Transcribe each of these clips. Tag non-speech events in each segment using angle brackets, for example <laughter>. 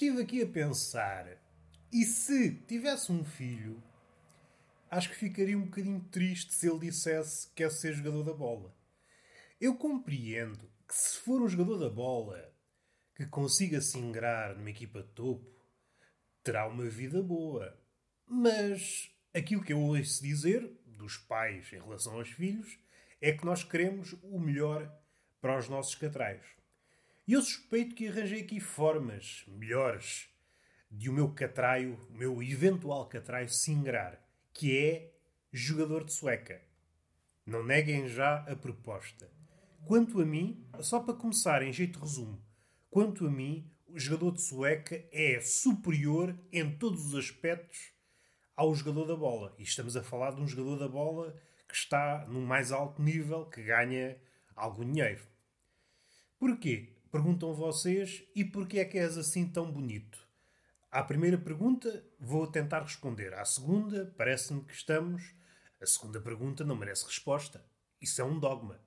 Estive aqui a pensar, e se tivesse um filho, acho que ficaria um bocadinho triste se ele dissesse que quer ser jogador da bola. Eu compreendo que se for um jogador da bola que consiga se ingrar numa equipa de topo, terá uma vida boa. Mas aquilo que eu ouço dizer dos pais em relação aos filhos é que nós queremos o melhor para os nossos catraios. E eu suspeito que arranjei aqui formas melhores de o meu catraio, o meu eventual catraio, se ingrar, que é jogador de sueca. Não neguem já a proposta. Quanto a mim, só para começar em jeito de resumo, quanto a mim, o jogador de sueca é superior em todos os aspectos ao jogador da bola. E estamos a falar de um jogador da bola que está no mais alto nível, que ganha algum dinheiro. Porquê? Perguntam vocês, e porquê é que és assim tão bonito? À primeira pergunta, vou tentar responder. À segunda, parece-me que estamos. A segunda pergunta não merece resposta. Isso é um dogma.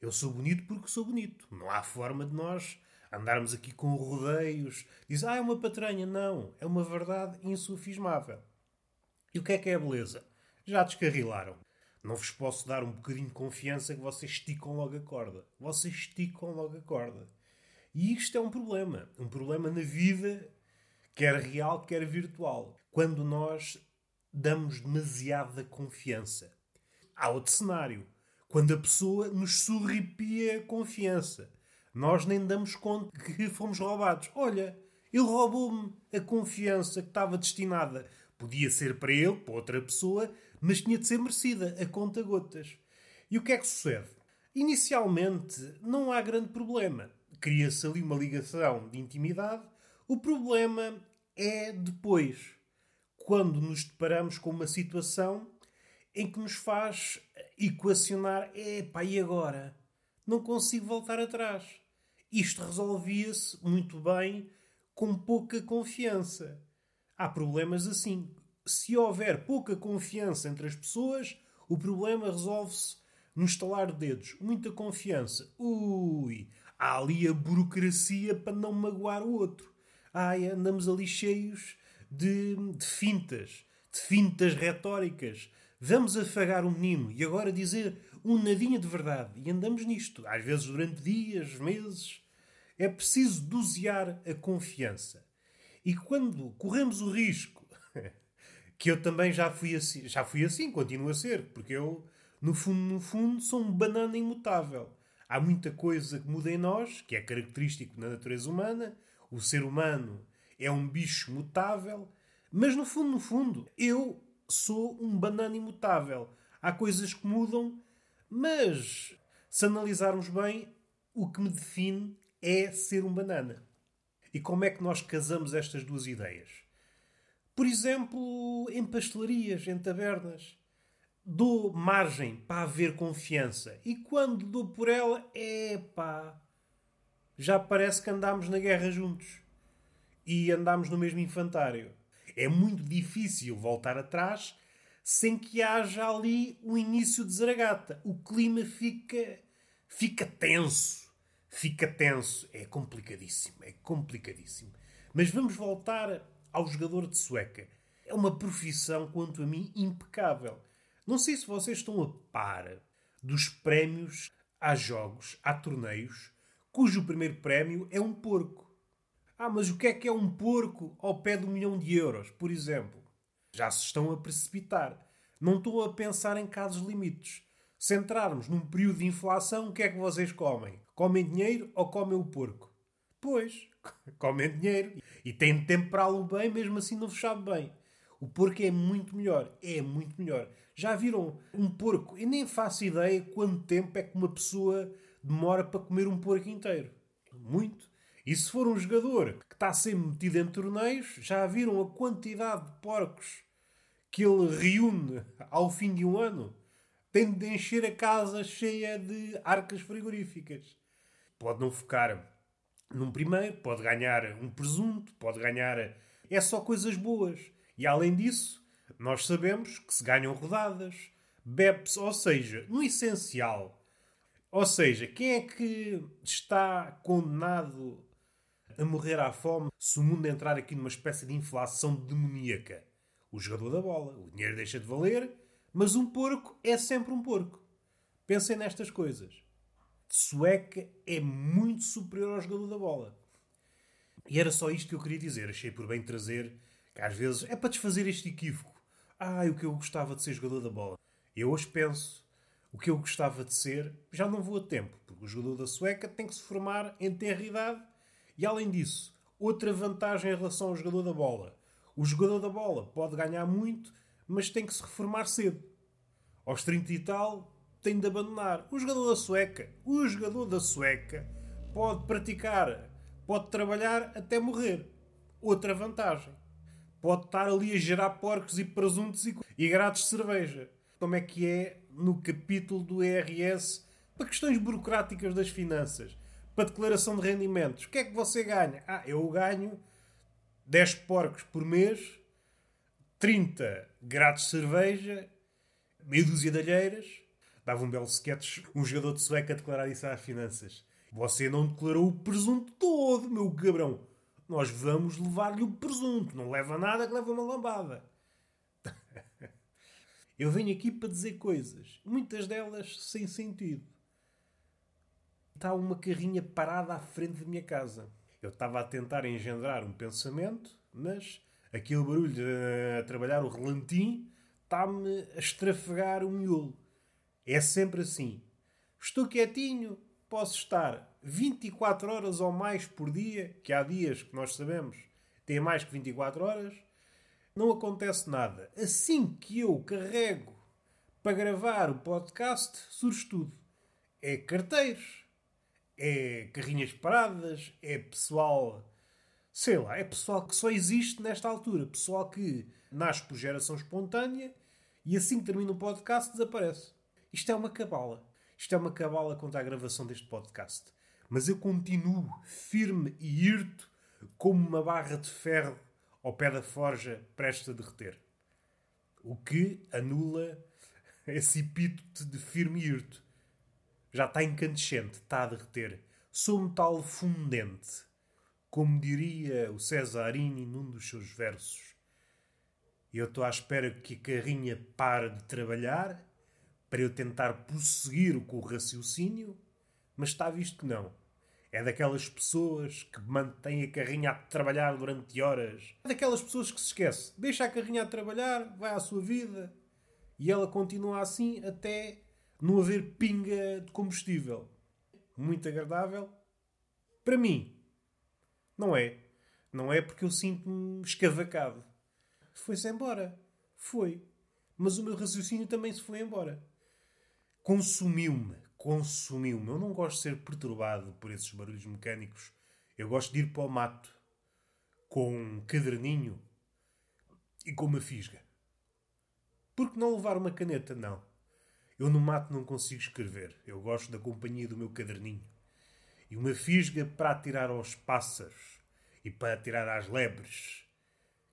Eu sou bonito porque sou bonito. Não há forma de nós andarmos aqui com rodeios. Diz, ah, é uma patranha. Não. É uma verdade insufismável. E o que é que é a beleza? Já descarrilaram. Não vos posso dar um bocadinho de confiança que vocês esticam logo a corda. Vocês esticam logo a corda. E isto é um problema. Um problema na vida, quer real, quer virtual. Quando nós damos demasiada confiança. Há outro cenário. Quando a pessoa nos surripia a confiança. Nós nem damos conta que fomos roubados. Olha, ele roubou-me a confiança que estava destinada. Podia ser para ele, para outra pessoa, mas tinha de ser merecida, a conta gotas. E o que é que sucede? Inicialmente não há grande problema. Cria-se ali uma ligação de intimidade. O problema é depois, quando nos deparamos com uma situação em que nos faz equacionar: epá, e agora? Não consigo voltar atrás. Isto resolvia-se muito bem com pouca confiança. Há problemas assim se houver pouca confiança entre as pessoas, o problema resolve-se no estalar de dedos. Muita confiança. Ui, há ali a burocracia para não magoar o outro. Ai, andamos ali cheios de, de fintas, de fintas retóricas. Vamos afagar o menino e agora dizer um nadinha de verdade. E andamos nisto, às vezes durante dias, meses. É preciso dosear a confiança. E quando corremos o risco <laughs> que eu também já fui assim, já fui assim, continuo a ser, porque eu, no fundo, no fundo, sou um banana imutável. Há muita coisa que muda em nós, que é característico na natureza humana. O ser humano é um bicho mutável, mas no fundo, no fundo, eu sou um banana imutável. Há coisas que mudam, mas se analisarmos bem, o que me define é ser um banana. E como é que nós casamos estas duas ideias? Por exemplo, em pastelarias, em tabernas. Dou margem para haver confiança. E quando dou por ela, é pá. Já parece que andámos na guerra juntos. E andámos no mesmo infantário. É muito difícil voltar atrás sem que haja ali um início de zaragata. O clima fica. fica tenso. Fica tenso. É complicadíssimo. É complicadíssimo. Mas vamos voltar ao jogador de sueca. É uma profissão, quanto a mim, impecável. Não sei se vocês estão a par dos prémios há jogos, há torneios, cujo primeiro prémio é um porco. Ah, mas o que é que é um porco ao pé de um milhão de euros, por exemplo? Já se estão a precipitar. Não estou a pensar em casos limites. Se entrarmos num período de inflação, o que é que vocês comem? Comem dinheiro ou comem o porco? Pois, <laughs> comem dinheiro e têm de temperá-lo bem, mesmo assim não vos sabe bem. O porco é muito melhor. É muito melhor. Já viram um porco? Eu nem faço ideia quanto tempo é que uma pessoa demora para comer um porco inteiro. Muito. E se for um jogador que está sempre metido em torneios, já viram a quantidade de porcos que ele reúne ao fim de um ano? Tem de encher a casa cheia de arcas frigoríficas. Pode não focar num primeiro, pode ganhar um presunto, pode ganhar. É só coisas boas. E além disso, nós sabemos que se ganham rodadas, bebe-se, ou seja, no essencial. Ou seja, quem é que está condenado a morrer à fome se o mundo entrar aqui numa espécie de inflação demoníaca. O jogador da bola, o dinheiro deixa de valer, mas um porco é sempre um porco. Pensem nestas coisas. Sueca é muito superior ao jogador da bola. E era só isto que eu queria dizer. Achei por bem trazer que às vezes é para desfazer este equívoco. Ah, o que eu gostava de ser jogador da bola. Eu hoje penso, o que eu gostava de ser, já não vou a tempo, porque o jogador da Sueca tem que se formar em tenra idade. E além disso, outra vantagem em relação ao jogador da bola. O jogador da bola pode ganhar muito, mas tem que se reformar cedo. Aos 30 e tal, tem de abandonar. O jogador da Sueca, o jogador da Sueca pode praticar, pode trabalhar até morrer. Outra vantagem. Pode estar ali a gerar porcos e presuntos e, e gratos de cerveja. Como é que é no capítulo do IRS para questões burocráticas das finanças, para declaração de rendimentos. O que é que você ganha? Ah, eu ganho 10 porcos por mês, 30 gratos de cerveja, meia dúzia de alheiras. Dava um belo sketch, um jogador de sueca a declarar isso às finanças. Você não declarou o presunto todo, meu cabrão. Nós vamos levar-lhe o presunto. Não leva nada que leva uma lambada. <laughs> Eu venho aqui para dizer coisas, muitas delas sem sentido. Está uma carrinha parada à frente da minha casa. Eu estava a tentar engendrar um pensamento, mas aquele barulho de, a trabalhar o relantim está-me a estrafegar o miolo. É sempre assim. Estou quietinho, posso estar 24 horas ou mais por dia, que há dias que nós sabemos têm mais que 24 horas, não acontece nada. Assim que eu carrego para gravar o podcast, surge tudo. É carteiros, é carrinhas paradas, é pessoal. Sei lá, é pessoal que só existe nesta altura. Pessoal que nasce por geração espontânea e assim que termina o podcast desaparece. Isto é uma cabala. Isto é uma cabala contra a gravação deste podcast. Mas eu continuo firme e hirto como uma barra de ferro ao pé da forja prestes a derreter. O que anula esse epíteto de firme e hirto. Já está incandescente, está a derreter. Sou metal fundente, como diria o Cesarini num dos seus versos. Eu estou à espera que a carrinha pare de trabalhar para eu tentar prosseguir com o raciocínio, mas está visto que não. É daquelas pessoas que mantêm a carrinha a trabalhar durante horas. É daquelas pessoas que se esquece. Deixa a carrinha a trabalhar, vai à sua vida. E ela continua assim até não haver pinga de combustível. Muito agradável. Para mim. Não é. Não é porque eu sinto-me escavacado. Foi-se embora. Foi. Mas o meu raciocínio também se foi embora. Consumiu-me consumiu-me. Eu não gosto de ser perturbado por esses barulhos mecânicos. Eu gosto de ir para o mato com um caderninho e com uma fisga. Por que não levar uma caneta? Não. Eu no mato não consigo escrever. Eu gosto da companhia do meu caderninho. E uma fisga para atirar aos pássaros e para atirar às lebres.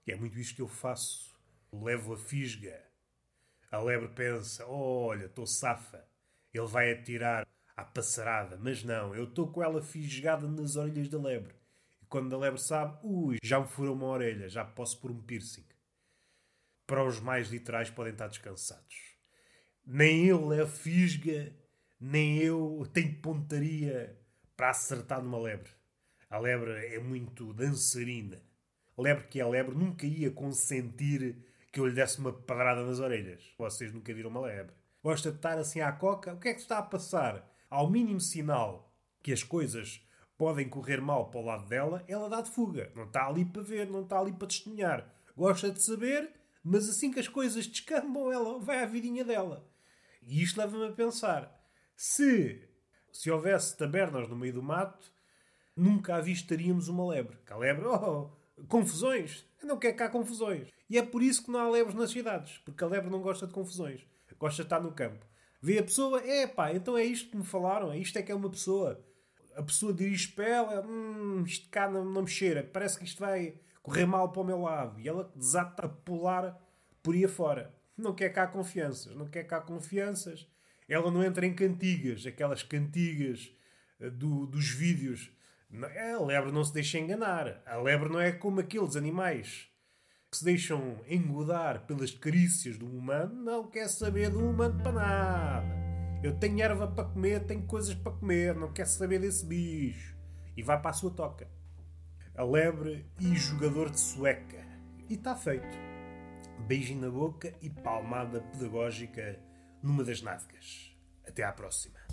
E é muito isto que eu faço. Levo a fisga. A lebre pensa: olha, estou safa ele vai atirar à passarada, mas não, eu estou com ela fisgada nas orelhas da lebre. E quando a lebre sabe, ui, já me furou uma orelha, já posso pôr um piercing. Para os mais literais podem estar descansados. Nem ele é fisga, nem eu tenho pontaria para acertar numa lebre. A lebre é muito dançarina. Lebre que é a lebre nunca ia consentir que eu lhe desse uma pedrada nas orelhas. Vocês nunca viram uma lebre gosta de estar assim à coca. O que é que está a passar? Ao mínimo sinal que as coisas podem correr mal para o lado dela, ela dá de fuga. Não está ali para ver, não está ali para testemunhar. Gosta de saber, mas assim que as coisas descambam, ela vai à vidinha dela. E isto leva-me a pensar: se, se houvesse tabernas no meio do mato, nunca avistaríamos uma lebre. Que a lebre, oh, confusões. Não quer cá confusões. E é por isso que não há lebres nas cidades, porque a lebre não gosta de confusões gosta de estar no campo. Vê a pessoa, é pá, então é isto que me falaram, é isto é que é uma pessoa. A pessoa dirige para ela, hum, isto cá não, não me cheira, parece que isto vai correr mal para o meu lado. E ela desata a pular por aí afora. Não quer cá confianças, não quer cá confianças. Ela não entra em cantigas, aquelas cantigas eh, do, dos vídeos A lebre não se deixa enganar. A lebre não é como aqueles animais que se deixam engodar pelas carícias do humano. Não quer saber do humano para nada. Eu tenho erva para comer, tenho coisas para comer, não quer saber desse bicho. E vai para a sua toca. A lebre e jogador de sueca. E está feito. Beijinho na boca e palmada pedagógica numa das nádegas. Até à próxima.